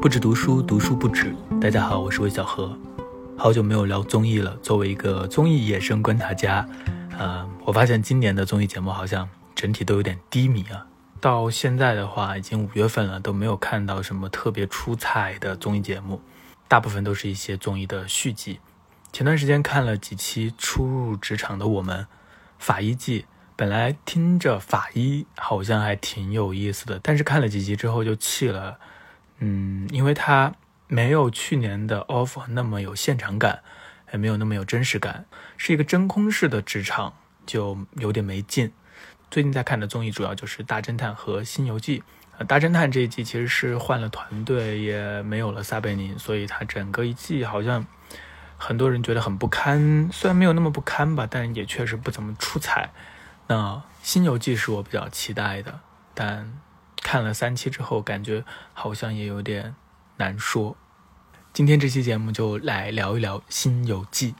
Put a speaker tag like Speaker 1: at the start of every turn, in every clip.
Speaker 1: 不止读书，读书不止。大家好，我是魏小何，好久没有聊综艺了。作为一个综艺野生观察家，呃，我发现今年的综艺节目好像整体都有点低迷啊。到现在的话，已经五月份了，都没有看到什么特别出彩的综艺节目，大部分都是一些综艺的续集。前段时间看了几期《初入职场的我们》，法医季。本来听着法医好像还挺有意思的，但是看了几集之后就弃了。嗯，因为它没有去年的 offer 那么有现场感，也没有那么有真实感，是一个真空式的职场，就有点没劲。最近在看的综艺主要就是《大侦探》和《新游记》。呃，《大侦探》这一季其实是换了团队，也没有了撒贝宁，所以它整个一季好像很多人觉得很不堪。虽然没有那么不堪吧，但也确实不怎么出彩。那《新游记》是我比较期待的，但看了三期之后，感觉好像也有点难说。今天这期节目就来聊一聊《新游记》，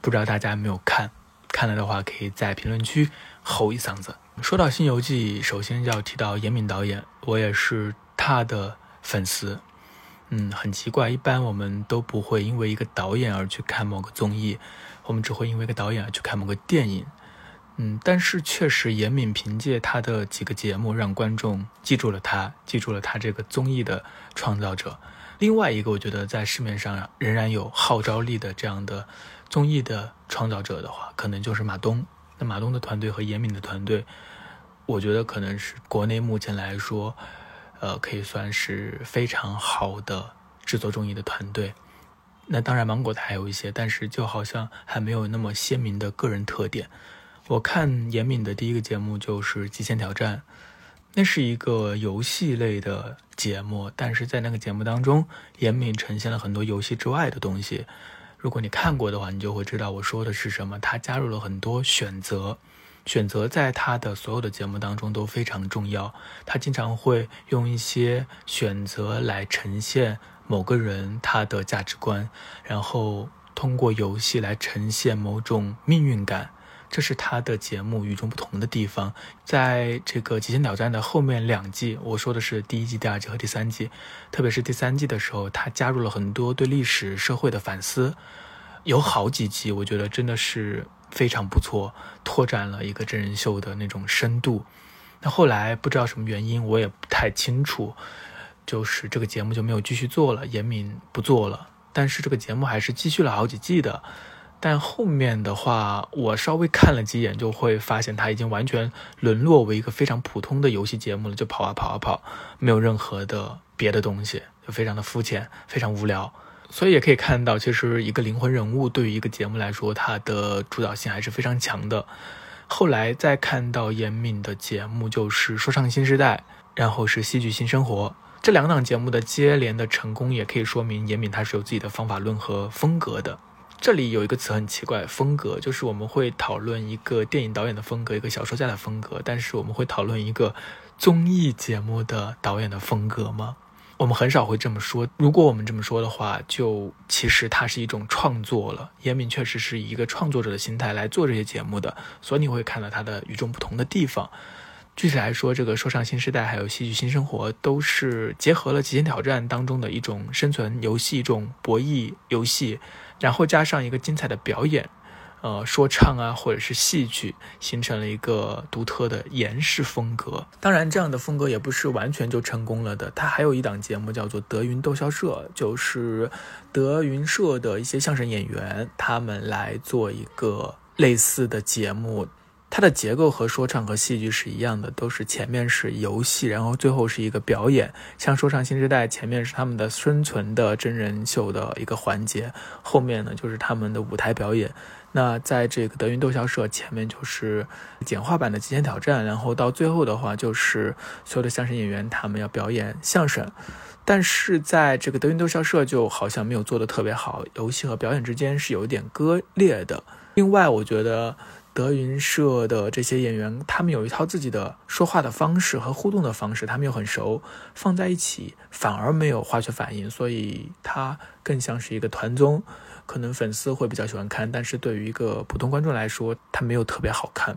Speaker 1: 不知道大家没有看？看了的话，可以在评论区吼一嗓子。说到《新游记》，首先要提到严敏导演，我也是他的粉丝。嗯，很奇怪，一般我们都不会因为一个导演而去看某个综艺，我们只会因为一个导演而去看某个电影。嗯，但是确实，严敏凭借他的几个节目让观众记住了他，记住了他这个综艺的创造者。另外一个，我觉得在市面上仍然有号召力的这样的综艺的创造者的话，可能就是马东。那马东的团队和严敏的团队，我觉得可能是国内目前来说，呃，可以算是非常好的制作综艺的团队。那当然，芒果台有一些，但是就好像还没有那么鲜明的个人特点。我看严敏的第一个节目就是《极限挑战》，那是一个游戏类的节目，但是在那个节目当中，严敏呈现了很多游戏之外的东西。如果你看过的话，你就会知道我说的是什么。他加入了很多选择，选择在他的所有的节目当中都非常重要。他经常会用一些选择来呈现某个人他的价值观，然后通过游戏来呈现某种命运感。这是他的节目与众不同的地方，在这个《极限挑战》的后面两季，我说的是第一季、第二季和第三季，特别是第三季的时候，他加入了很多对历史、社会的反思，有好几集，我觉得真的是非常不错，拓展了一个真人秀的那种深度。那后来不知道什么原因，我也不太清楚，就是这个节目就没有继续做了，严敏不做了，但是这个节目还是继续了好几季的。但后面的话，我稍微看了几眼，就会发现它已经完全沦落为一个非常普通的游戏节目了，就跑啊跑啊跑，没有任何的别的东西，就非常的肤浅，非常无聊。所以也可以看到，其实一个灵魂人物对于一个节目来说，它的主导性还是非常强的。后来再看到严敏的节目，就是《说唱新时代》，然后是《戏剧新生活》这两档节目的接连的成功，也可以说明严敏他是有自己的方法论和风格的。这里有一个词很奇怪，风格就是我们会讨论一个电影导演的风格，一个小说家的风格，但是我们会讨论一个综艺节目的导演的风格吗？我们很少会这么说。如果我们这么说的话，就其实它是一种创作了。严敏确实是以一个创作者的心态来做这些节目的，所以你会看到它的与众不同的地方。具体来说，这个说唱新时代还有戏剧新生活，都是结合了极限挑战当中的一种生存游戏，一种博弈游戏。然后加上一个精彩的表演，呃，说唱啊，或者是戏剧，形成了一个独特的严式风格。当然，这样的风格也不是完全就成功了的。它还有一档节目叫做德云逗笑社，就是德云社的一些相声演员，他们来做一个类似的节目。它的结构和说唱和戏剧是一样的，都是前面是游戏，然后最后是一个表演。像说唱新时代，前面是他们的生存的真人秀的一个环节，后面呢就是他们的舞台表演。那在这个德云逗笑社前面就是简化版的极限挑战，然后到最后的话就是所有的相声演员他们要表演相声。但是在这个德云逗笑社就好像没有做的特别好，游戏和表演之间是有一点割裂的。另外，我觉得。德云社的这些演员，他们有一套自己的说话的方式和互动的方式，他们又很熟，放在一起反而没有化学反应，所以它更像是一个团综，可能粉丝会比较喜欢看，但是对于一个普通观众来说，它没有特别好看。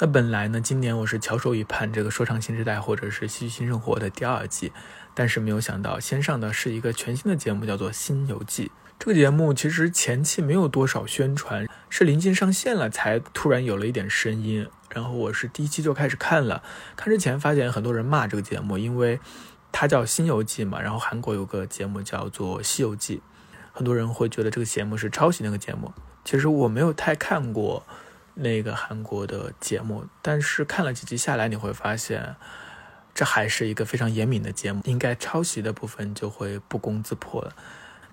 Speaker 1: 那本来呢，今年我是翘首以盼这个《说唱新时代》或者是《戏剧新生活》的第二季，但是没有想到先上的是一个全新的节目，叫做《新游记》。这个节目其实前期没有多少宣传，是临近上线了才突然有了一点声音。然后我是第一期就开始看了，看之前发现很多人骂这个节目，因为它叫《新游记》嘛。然后韩国有个节目叫做《西游记》，很多人会觉得这个节目是抄袭那个节目。其实我没有太看过那个韩国的节目，但是看了几集下来，你会发现这还是一个非常严敏的节目，应该抄袭的部分就会不攻自破了。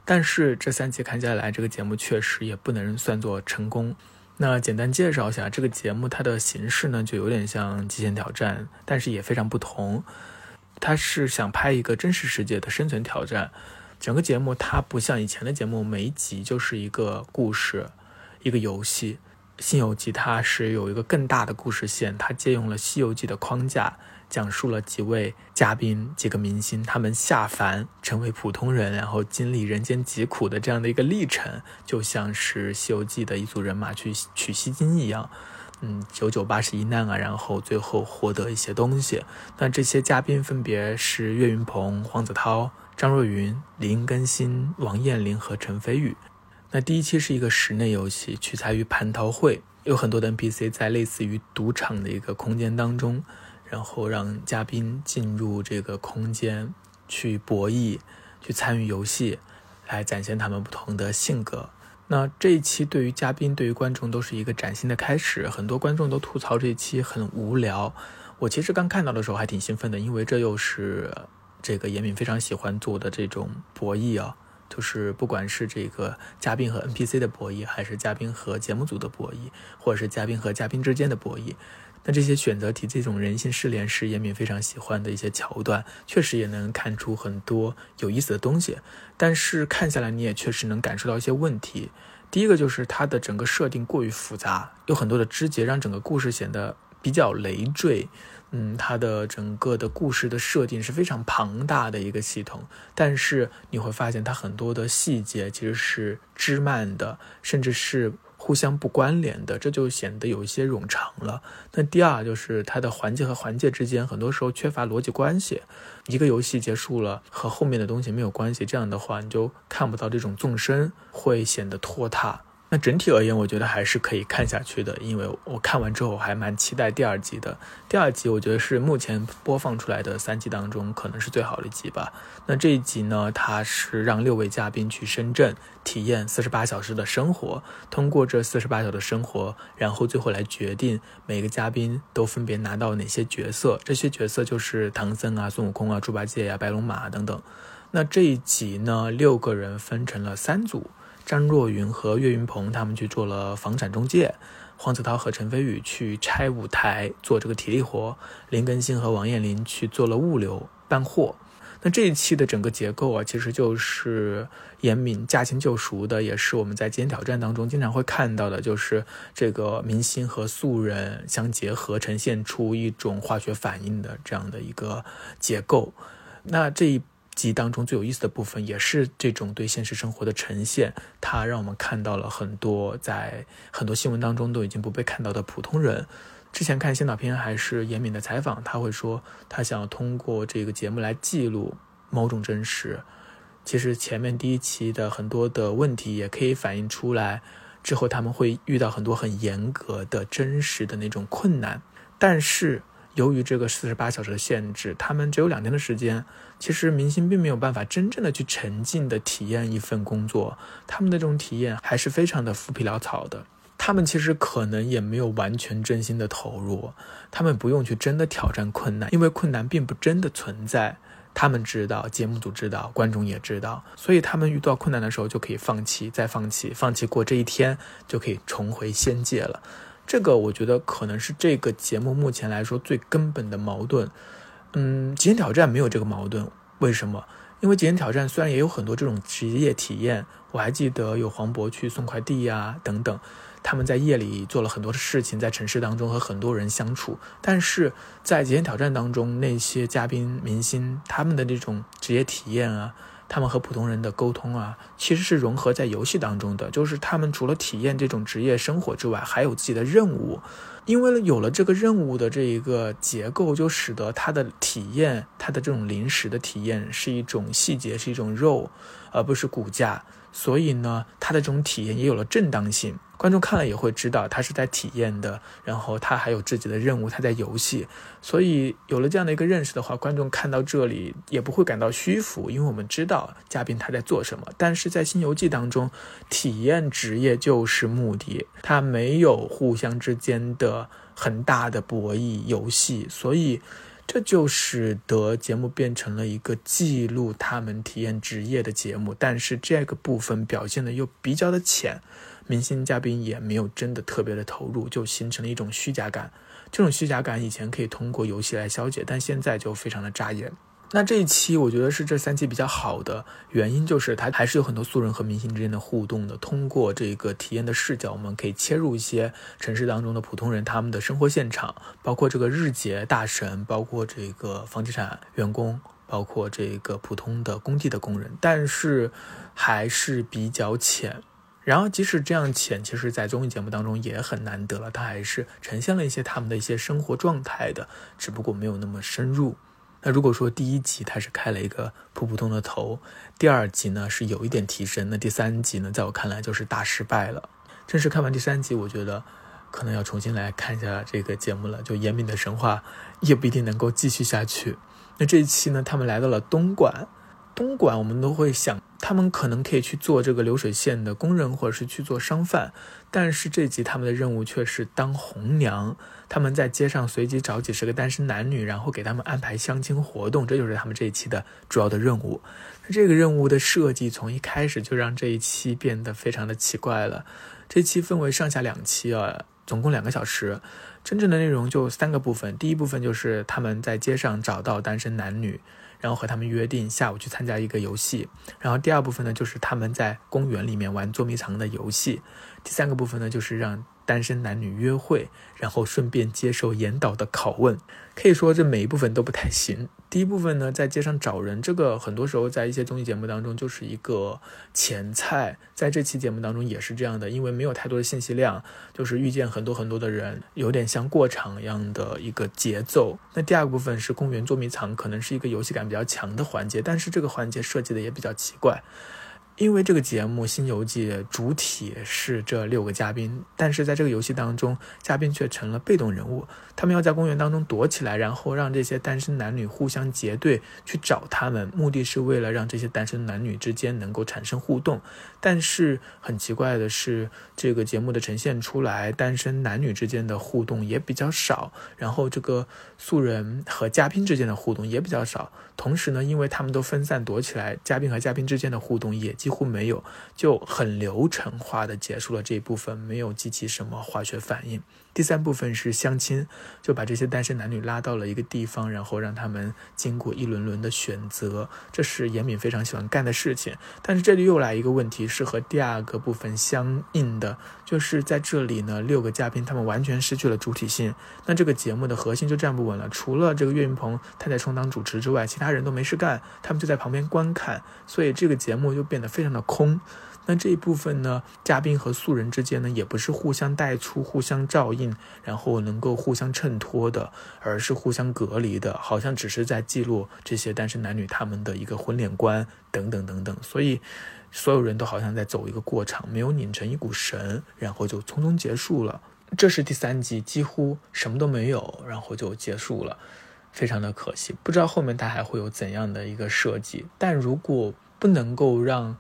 Speaker 1: 但是这三集看下来，这个节目确实也不能算作成功。那简单介绍一下这个节目，它的形式呢就有点像《极限挑战》，但是也非常不同。它是想拍一个真实世界的生存挑战。整个节目它不像以前的节目，每一集就是一个故事，一个游戏。《西游记》它是有一个更大的故事线，它借用了《西游记》的框架。讲述了几位嘉宾、几个明星他们下凡成为普通人，然后经历人间疾苦的这样的一个历程，就像是《西游记》的一组人马去取西经一样，嗯，九九八十一难啊，然后最后获得一些东西。那这些嘉宾分别是岳云鹏、黄子韬、张若昀、林更新、王彦霖和陈飞宇。那第一期是一个室内游戏，取材于蟠桃会，有很多的 NPC 在类似于赌场的一个空间当中。然后让嘉宾进入这个空间去博弈，去参与游戏，来展现他们不同的性格。那这一期对于嘉宾、对于观众都是一个崭新的开始。很多观众都吐槽这一期很无聊。我其实刚看到的时候还挺兴奋的，因为这又是这个严敏非常喜欢做的这种博弈啊，就是不管是这个嘉宾和 NPC 的博弈，还是嘉宾和节目组的博弈，或者是嘉宾和嘉宾之间的博弈。那这些选择题这种人性失联是严敏非常喜欢的一些桥段，确实也能看出很多有意思的东西。但是看下来，你也确实能感受到一些问题。第一个就是它的整个设定过于复杂，有很多的枝节，让整个故事显得比较累赘。嗯，它的整个的故事的设定是非常庞大的一个系统，但是你会发现它很多的细节其实是枝蔓的，甚至是。互相不关联的，这就显得有一些冗长了。那第二就是它的环节和环节之间，很多时候缺乏逻辑关系。一个游戏结束了，和后面的东西没有关系，这样的话你就看不到这种纵深，会显得拖沓。那整体而言，我觉得还是可以看下去的，因为我看完之后还蛮期待第二集的。第二集我觉得是目前播放出来的三集当中可能是最好的一集吧。那这一集呢，它是让六位嘉宾去深圳体验四十八小时的生活，通过这四十八小时的生活，然后最后来决定每个嘉宾都分别拿到哪些角色。这些角色就是唐僧啊、孙悟空啊、猪八戒呀、白龙马等等。那这一集呢，六个人分成了三组。张若昀和岳云鹏他们去做了房产中介，黄子韬和陈飞宇去拆舞台做这个体力活，林更新和王彦霖去做了物流搬货。那这一期的整个结构啊，其实就是严敏驾轻就熟的，也是我们在极限挑战当中经常会看到的，就是这个明星和素人相结合，呈现出一种化学反应的这样的一个结构。那这一。集当中最有意思的部分，也是这种对现实生活的呈现。它让我们看到了很多在很多新闻当中都已经不被看到的普通人。之前看先导片还是严敏的采访，他会说他想要通过这个节目来记录某种真实。其实前面第一期的很多的问题也可以反映出来，之后他们会遇到很多很严格的真实的那种困难，但是。由于这个四十八小时的限制，他们只有两天的时间。其实明星并没有办法真正的去沉浸的体验一份工作，他们的这种体验还是非常的浮皮潦草的。他们其实可能也没有完全真心的投入，他们不用去真的挑战困难，因为困难并不真的存在。他们知道，节目组知道，观众也知道，所以他们遇到困难的时候就可以放弃，再放弃，放弃过这一天就可以重回仙界了。这个我觉得可能是这个节目目前来说最根本的矛盾。嗯，极限挑战没有这个矛盾，为什么？因为极限挑战虽然也有很多这种职业体验，我还记得有黄渤去送快递呀等等，他们在夜里做了很多的事情，在城市当中和很多人相处。但是在极限挑战当中，那些嘉宾明星他们的这种职业体验啊。他们和普通人的沟通啊，其实是融合在游戏当中的。就是他们除了体验这种职业生活之外，还有自己的任务。因为有了这个任务的这一个结构，就使得他的体验，他的这种临时的体验是一种细节，是一种肉，而不是骨架。所以呢，他的这种体验也有了正当性。观众看了也会知道，他是在体验的，然后他还有自己的任务，他在游戏。所以有了这样的一个认识的话，观众看到这里也不会感到虚浮，因为我们知道嘉宾他在做什么。但是在《新游记》当中，体验职业就是目的，他没有互相之间的很大的博弈游戏，所以。这就使得节目变成了一个记录他们体验职业的节目，但是这个部分表现的又比较的浅，明星嘉宾也没有真的特别的投入，就形成了一种虚假感。这种虚假感以前可以通过游戏来消解，但现在就非常的扎眼。那这一期我觉得是这三期比较好的原因，就是它还是有很多素人和明星之间的互动的。通过这个体验的视角，我们可以切入一些城市当中的普通人他们的生活现场，包括这个日结大神，包括这个房地产员工，包括这个普通的工地的工人，但是还是比较浅。然后即使这样浅，其实在综艺节目当中也很难得了，它还是呈现了一些他们的一些生活状态的，只不过没有那么深入。那如果说第一集它是开了一个普普通的头，第二集呢是有一点提升，那第三集呢，在我看来就是大失败了。正式看完第三集，我觉得可能要重新来看一下这个节目了。就严敏的神话也不一定能够继续下去。那这一期呢，他们来到了东莞。东莞，我们都会想，他们可能可以去做这个流水线的工人，或者是去做商贩。但是这集他们的任务却是当红娘，他们在街上随机找几十个单身男女，然后给他们安排相亲活动，这就是他们这一期的主要的任务。这个任务的设计从一开始就让这一期变得非常的奇怪了。这期分为上下两期啊，总共两个小时，真正的内容就三个部分。第一部分就是他们在街上找到单身男女。然后和他们约定下午去参加一个游戏，然后第二部分呢就是他们在公园里面玩捉迷藏的游戏，第三个部分呢就是让。单身男女约会，然后顺便接受严导的拷问，可以说这每一部分都不太行。第一部分呢，在街上找人，这个很多时候在一些综艺节目当中就是一个前菜，在这期节目当中也是这样的，因为没有太多的信息量，就是遇见很多很多的人，有点像过场一样的一个节奏。那第二部分是公园捉迷藏，可能是一个游戏感比较强的环节，但是这个环节设计的也比较奇怪。因为这个节目《新游记》主体是这六个嘉宾，但是在这个游戏当中，嘉宾却成了被动人物。他们要在公园当中躲起来，然后让这些单身男女互相结队去找他们，目的是为了让这些单身男女之间能够产生互动。但是很奇怪的是，这个节目的呈现出来，单身男女之间的互动也比较少，然后这个素人和嘉宾之间的互动也比较少。同时呢，因为他们都分散躲起来，嘉宾和嘉宾之间的互动也几乎没有，就很流程化的结束了这一部分，没有激起什么化学反应。第三部分是相亲，就把这些单身男女拉到了一个地方，然后让他们经过一轮轮的选择，这是严敏非常喜欢干的事情。但是这里又来一个问题，是和第二个部分相应的，就是在这里呢，六个嘉宾他们完全失去了主体性，那这个节目的核心就站不稳了。除了这个岳云鹏他在充当主持之外，其他人都没事干，他们就在旁边观看，所以这个节目就变得非常的空。那这一部分呢，嘉宾和素人之间呢，也不是互相带出、互相照应，然后能够互相衬托的，而是互相隔离的，好像只是在记录这些单身男女他们的一个婚恋观等等等等。所以，所有人都好像在走一个过场，没有拧成一股绳，然后就匆匆结束了。这是第三集，几乎什么都没有，然后就结束了，非常的可惜。不知道后面他还会有怎样的一个设计，但如果不能够让。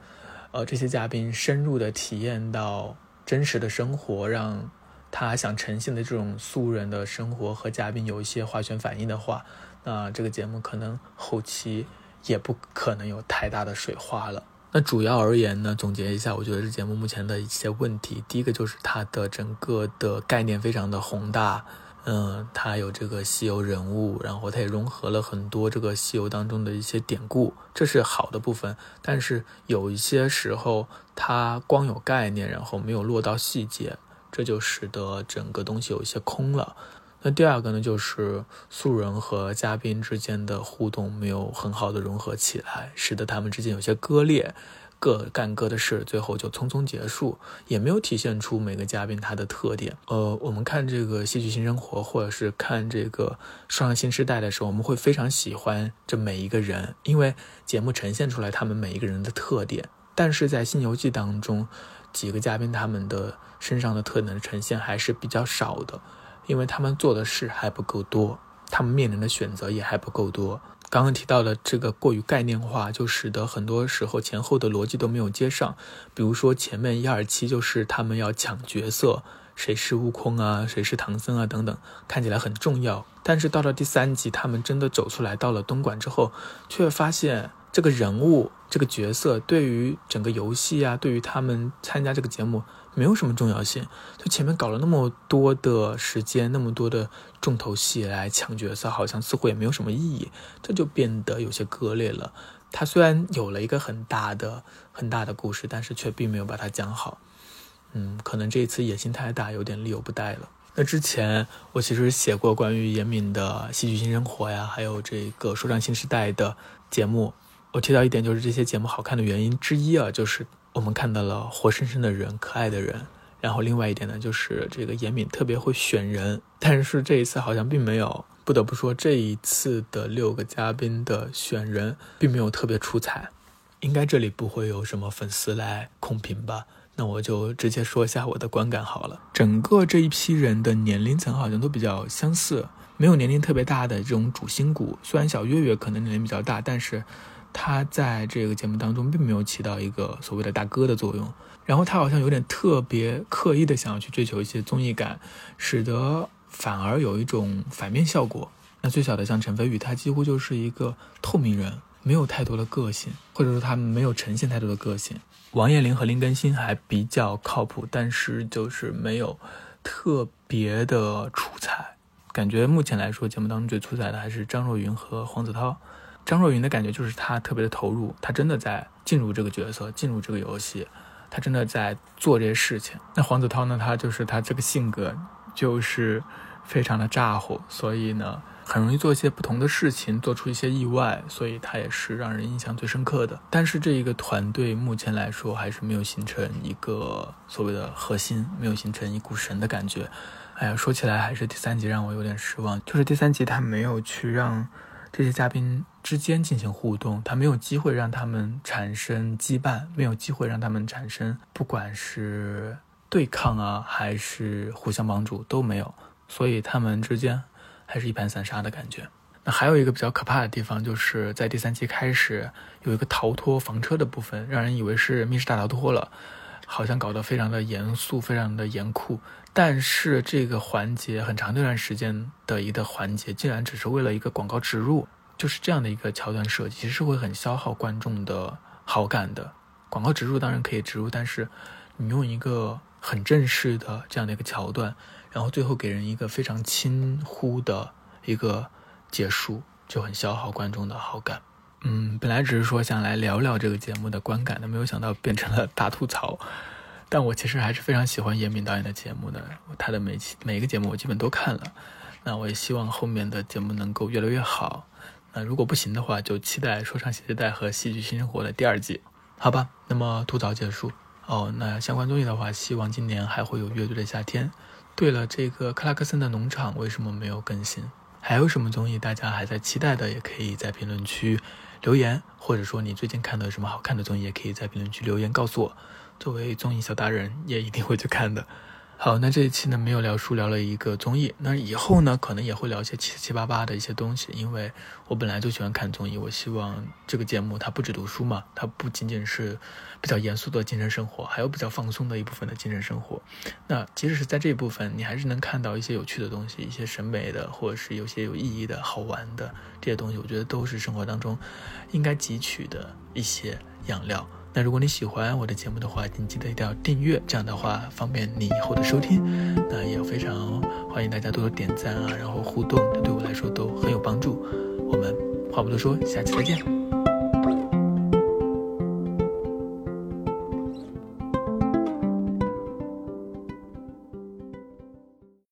Speaker 1: 呃，这些嘉宾深入的体验到真实的生活，让他想呈现的这种素人的生活和嘉宾有一些化学反应的话，那这个节目可能后期也不可能有太大的水花了。那主要而言呢，总结一下，我觉得这节目目前的一些问题，第一个就是它的整个的概念非常的宏大。嗯，它有这个西游人物，然后它也融合了很多这个西游当中的一些典故，这是好的部分。但是有一些时候，它光有概念，然后没有落到细节，这就使得整个东西有一些空了。那第二个呢，就是素人和嘉宾之间的互动没有很好的融合起来，使得他们之间有些割裂。各干各的事，最后就匆匆结束，也没有体现出每个嘉宾他的特点。呃，我们看这个戏剧新生活，或者是看这个说唱新时代的时候，我们会非常喜欢这每一个人，因为节目呈现出来他们每一个人的特点。但是在《新游记》当中，几个嘉宾他们的身上的特点的呈现还是比较少的，因为他们做的事还不够多，他们面临的选择也还不够多。刚刚提到的这个过于概念化，就使得很多时候前后的逻辑都没有接上。比如说前面一二期就是他们要抢角色，谁是悟空啊，谁是唐僧啊等等，看起来很重要。但是到了第三集，他们真的走出来到了东莞之后，却发现这个人物、这个角色对于整个游戏啊，对于他们参加这个节目。没有什么重要性，就前面搞了那么多的时间，那么多的重头戏来抢角色，好像似乎也没有什么意义，这就变得有些割裂了。他虽然有了一个很大的、很大的故事，但是却并没有把它讲好。嗯，可能这一次野心太大，有点力有不逮了。那之前我其实写过关于严敏的戏剧新生活呀，还有这个说唱新时代的节目，我提到一点，就是这些节目好看的原因之一啊，就是。我们看到了活生生的人，可爱的人。然后另外一点呢，就是这个严敏特别会选人，但是这一次好像并没有。不得不说，这一次的六个嘉宾的选人并没有特别出彩。应该这里不会有什么粉丝来控评吧？那我就直接说一下我的观感好了。整个这一批人的年龄层好像都比较相似，没有年龄特别大的这种主心骨。虽然小岳岳可能年龄比较大，但是。他在这个节目当中并没有起到一个所谓的大哥的作用，然后他好像有点特别刻意的想要去追求一些综艺感，使得反而有一种反面效果。那最小的像陈飞宇，他几乎就是一个透明人，没有太多的个性，或者说他没有呈现太多的个性。王彦霖和林更新还比较靠谱，但是就是没有特别的出彩。感觉目前来说，节目当中最出彩的还是张若昀和黄子韬。张若昀的感觉就是他特别的投入，他真的在进入这个角色，进入这个游戏，他真的在做这些事情。那黄子韬呢，他就是他这个性格就是非常的咋呼，所以呢，很容易做一些不同的事情，做出一些意外，所以他也是让人印象最深刻的。但是这一个团队目前来说还是没有形成一个所谓的核心，没有形成一股神的感觉。哎呀，说起来还是第三集让我有点失望，就是第三集他没有去让。这些嘉宾之间进行互动，他没有机会让他们产生羁绊，没有机会让他们产生不管是对抗啊，还是互相帮助都没有，所以他们之间还是一盘散沙的感觉。那还有一个比较可怕的地方，就是在第三期开始有一个逃脱房车的部分，让人以为是密室大逃脱了，好像搞得非常的严肃，非常的严酷。但是这个环节很长一段时间的一个环节，竟然只是为了一个广告植入，就是这样的一个桥段设计，其实是会很消耗观众的好感的。广告植入当然可以植入，但是你用一个很正式的这样的一个桥段，然后最后给人一个非常轻忽的一个结束，就很消耗观众的好感。嗯，本来只是说想来聊聊这个节目的观感的，没有想到变成了大吐槽。但我其实还是非常喜欢严敏导演的节目的，他的每期每一个节目我基本都看了。那我也希望后面的节目能够越来越好。那如果不行的话，就期待《说唱新时代》和《戏剧新生活》的第二季，好吧？那么吐槽结束哦。那相关综艺的话，希望今年还会有《乐队的夏天》。对了，这个克拉克森的农场为什么没有更新？还有什么综艺大家还在期待的？也可以在评论区留言，或者说你最近看的什么好看的综艺，也可以在评论区留言告诉我。作为综艺小达人，也一定会去看的。好，那这一期呢没有聊书，聊了一个综艺。那以后呢，可能也会聊一些七七八八的一些东西，因为我本来就喜欢看综艺。我希望这个节目它不止读书嘛，它不仅仅是比较严肃的精神生活，还有比较放松的一部分的精神生活。那即使是在这一部分，你还是能看到一些有趣的东西，一些审美的，或者是有些有意义的好玩的这些东西。我觉得都是生活当中应该汲取的一些养料。那如果你喜欢我的节目的话，请记得一定要订阅，这样的话方便你以后的收听。那也非常欢迎大家多多点赞啊，然后互动，这对我来说都很有帮助。我们话不多说，下期再见。